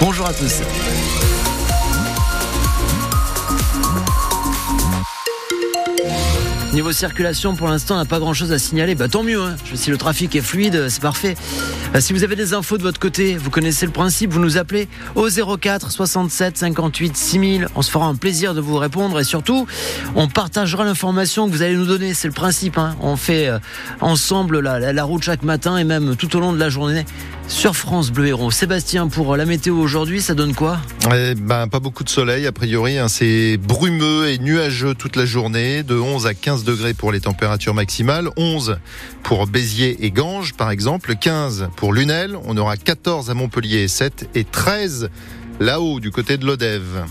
Bonjour à tous. Niveau circulation, pour l'instant, on n'a pas grand-chose à signaler. Bah tant mieux. Hein. Si le trafic est fluide, c'est parfait. Euh, si vous avez des infos de votre côté, vous connaissez le principe, vous nous appelez au 04 67 58 6000. On se fera un plaisir de vous répondre et surtout, on partagera l'information que vous allez nous donner. C'est le principe. Hein. On fait euh, ensemble la route chaque matin et même tout au long de la journée sur France Bleu Héros. Sébastien, pour la météo aujourd'hui, ça donne quoi? Eh ben, Pas beaucoup de soleil, a priori. Hein, c'est brumeux et nuageux toute la journée, de 11 à 15 degrés pour les températures maximales, 11 pour Béziers et Ganges, par exemple, 15 pour Lunel, on aura 14 à Montpellier et 7, et 13 là-haut du côté de l'Odève.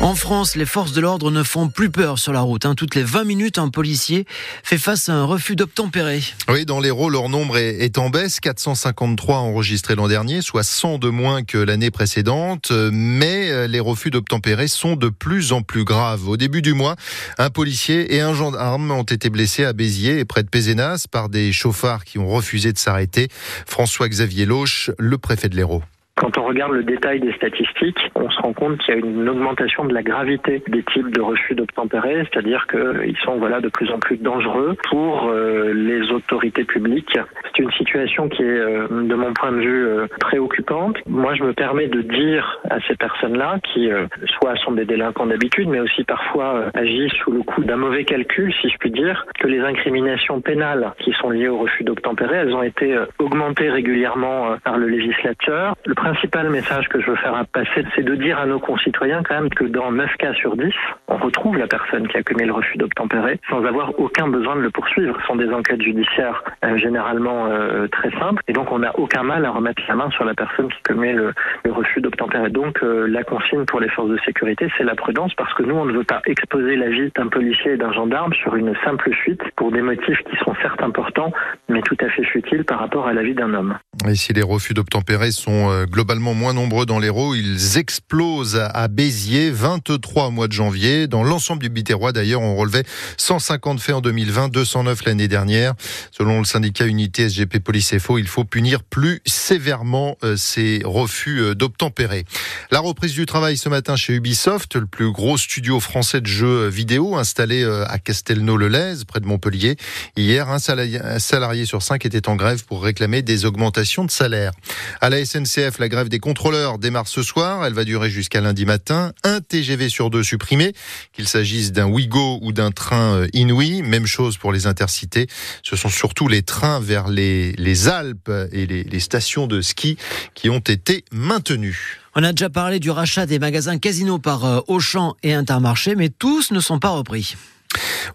En France, les forces de l'ordre ne font plus peur sur la route. Hein. Toutes les 20 minutes, un policier fait face à un refus d'obtempérer. Oui, dans l'Hérault, leur nombre est, en baisse. 453 enregistrés l'an dernier, soit 100 de moins que l'année précédente. Mais euh, les refus d'obtempérer sont de plus en plus graves. Au début du mois, un policier et un gendarme ont été blessés à Béziers et près de Pézenas par des chauffards qui ont refusé de s'arrêter. François-Xavier Loche, le préfet de l'Hérault. Quand on regarde le détail des statistiques, on se rend compte qu'il y a une augmentation de la gravité des types de refus d'obtempérer, c'est-à-dire qu'ils sont voilà de plus en plus dangereux pour euh, les autorités publiques. C'est une situation qui est, euh, de mon point de vue, euh, préoccupante. Moi, je me permets de dire à ces personnes-là, qui soit sont des délinquants d'habitude, mais aussi parfois agissent sous le coup d'un mauvais calcul, si je puis dire, que les incriminations pénales qui sont liées au refus d'obtempérer, elles ont été augmentées régulièrement par le législateur. Principal message que je veux faire passer, c'est de dire à nos concitoyens quand même que dans 9 cas sur 10, on retrouve la personne qui a commis le refus d'obtempérer sans avoir aucun besoin de le poursuivre. Ce sont des enquêtes judiciaires euh, généralement euh, très simples et donc on n'a aucun mal à remettre la main sur la personne qui commet le, refus d'obtempérer. Donc euh, la consigne pour les forces de sécurité, c'est la prudence parce que nous, on ne veut pas exposer la vie d'un policier et d'un gendarme sur une simple fuite pour des motifs qui sont certes importants mais tout à fait futiles par rapport à la vie d'un homme. Et si les refus d'obtempérer sont globalement moins nombreux dans l'Hérault. Ils explosent à Béziers, 23 au mois de janvier. Dans l'ensemble du Biterrois, d'ailleurs, on relevait 150 faits en 2020, 209 l'année dernière. Selon le syndicat Unité SGP Police FO, il faut punir plus sévèrement euh, ces refus euh, d'obtempérer. La reprise du travail ce matin chez Ubisoft, le plus gros studio français de jeux vidéo installé euh, à Castelnau-le-Lez, près de Montpellier. Hier, un salarié sur cinq était en grève pour réclamer des augmentations de salaire. À la SNCF, la grève des contrôleurs démarre ce soir. Elle va durer jusqu'à lundi matin. Un TGV sur deux supprimé, qu'il s'agisse d'un Ouigo ou d'un train euh, Inouï. Même chose pour les intercités. Ce sont surtout les trains vers les, Alpes et les, stations de ski qui ont été maintenus. On a déjà parlé du rachat des magasins Casino par euh, Auchan et Intermarché, mais tous ne sont pas repris.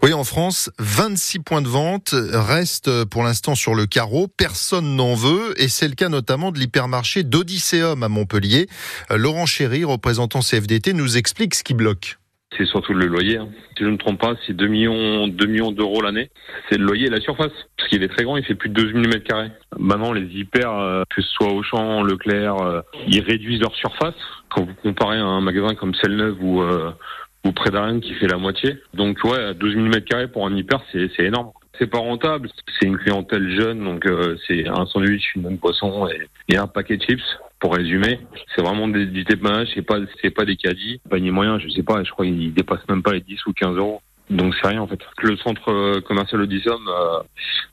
Oui, en France, 26 points de vente restent pour l'instant sur le carreau. Personne n'en veut et c'est le cas notamment de l'hypermarché d'Odysseum à Montpellier. Euh, Laurent Chéry, représentant CFDT, nous explique ce qui bloque. C'est surtout le loyer. Hein. Si je ne me trompe pas, c'est 2 millions, 2 millions d'euros l'année. C'est le loyer et la surface. Parce qu'il est très grand, il fait plus de 12 000 mètres carrés. Maintenant, les hyper, euh, que ce soit Auchan, Leclerc, euh, ils réduisent leur surface. Quand vous comparez à un magasin comme Celle-Neuve ou, ou près d'Ariane qui fait la moitié. Donc ouais, 12 000 m2 pour un hyper, c'est énorme. C'est pas rentable. C'est une clientèle jeune, donc euh, c'est un sandwich, une bonne poisson et, un paquet de chips. Pour résumer, c'est vraiment des, du dépannage, c'est pas c'est pas des caddies, panier moyen, je sais pas, je crois qu'il dépasse même pas les 10 ou 15 euros. Donc c'est rien en fait. Le centre euh, commercial Odyssum, euh,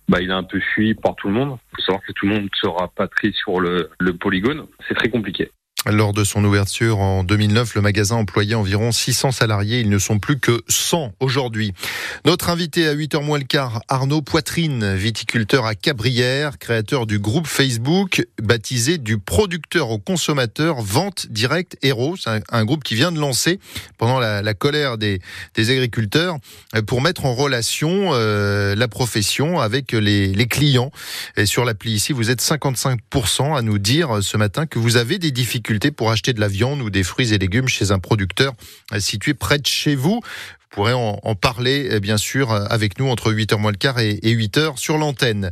bah, il est un peu fui par tout le monde. Il faut savoir que tout le monde sera patrie sur le, le polygone. C'est très compliqué. Lors de son ouverture en 2009, le magasin employait environ 600 salariés. Ils ne sont plus que 100 aujourd'hui. Notre invité à 8h moins le quart, Arnaud Poitrine, viticulteur à Cabrières, créateur du groupe Facebook baptisé du producteur au consommateur Vente Direct Héros. C'est un, groupe qui vient de lancer pendant la, colère des, agriculteurs euh, pour mettre en relation euh, la profession avec les, les clients. Et sur l'appli ici, vous êtes 55% à nous dire ce matin que vous avez des difficultés pour acheter de la viande ou des fruits et légumes chez un producteur situé près de chez vous. Pourrez en, parler, bien sûr, avec nous entre 8h moins le quart et, 8h sur l'antenne.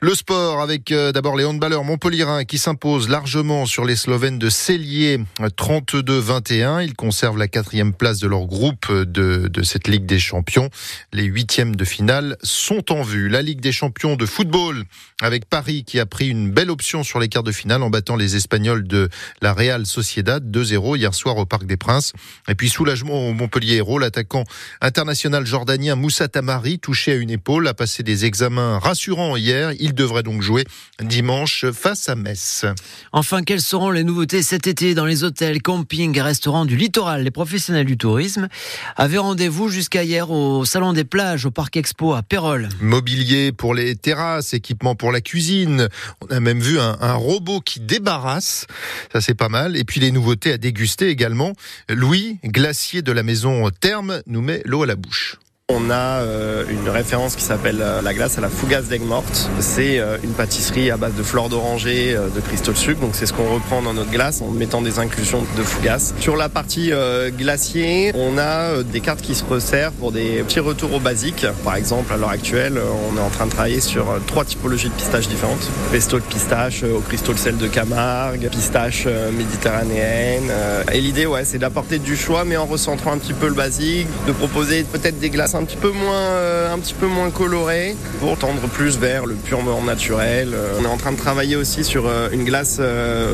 Le sport avec d'abord les handballeurs montpelliérains qui s'imposent largement sur les Slovènes de Cellier 32-21. Ils conservent la quatrième place de leur groupe de, de cette Ligue des Champions. Les huitièmes de finale sont en vue. La Ligue des Champions de football avec Paris qui a pris une belle option sur les quarts de finale en battant les Espagnols de la Real Sociedad 2-0 hier soir au Parc des Princes. Et puis soulagement au Montpellier Hérault, l'attaquant international jordanien Moussa Tamari, touché à une épaule, a passé des examens rassurants hier. Il devrait donc jouer dimanche face à Metz. Enfin, quelles seront les nouveautés cet été dans les hôtels, campings et restaurants du littoral? Les professionnels du tourisme avaient rendez-vous jusqu'à hier au Salon des plages au Parc Expo à Pérol. Mobilier pour les terrasses, équipement pour la cuisine. On a même vu un, un robot qui débarrasse. Ça, c'est pas mal. Et puis les nouveautés à déguster également. Louis, glacier de la maison Terme, nous met l'eau à la bouche. On a euh, une référence qui s'appelle euh, la glace à la fougasse d'aigle morte. C'est euh, une pâtisserie à base de fleurs d'oranger, de cristaux de sucre. Donc c'est ce qu'on reprend dans notre glace en mettant des inclusions de fougasse. Sur la partie glacier, on a des cartes qui se resserrent pour des petits retours au basique. Par exemple, à l'heure actuelle, on est en train de travailler sur trois typologies de pistaches différentes. Pesto de pistache au cristaux de sel de Camargue, pistache méditerranéenne. Et l'idée, ouais, c'est d'apporter du choix, mais en recentrant un petit peu le basique, de proposer peut-être des glaces un petit peu moins, euh, un petit peu moins coloré pour tendre plus vers le purement naturel. Euh, on est en train de travailler aussi sur euh, une glace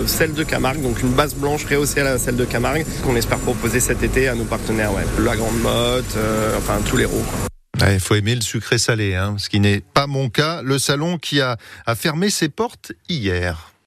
sel de Camargue, donc une base blanche rehaussée à la sel de Camargue qu'on espère proposer cet été à nos partenaires, ouais. La Grande Motte, enfin tous les roues. Il faut aimer le sucré salé, hein, ce qui n'est pas mon cas. Le salon qui a, a fermé ses portes hier.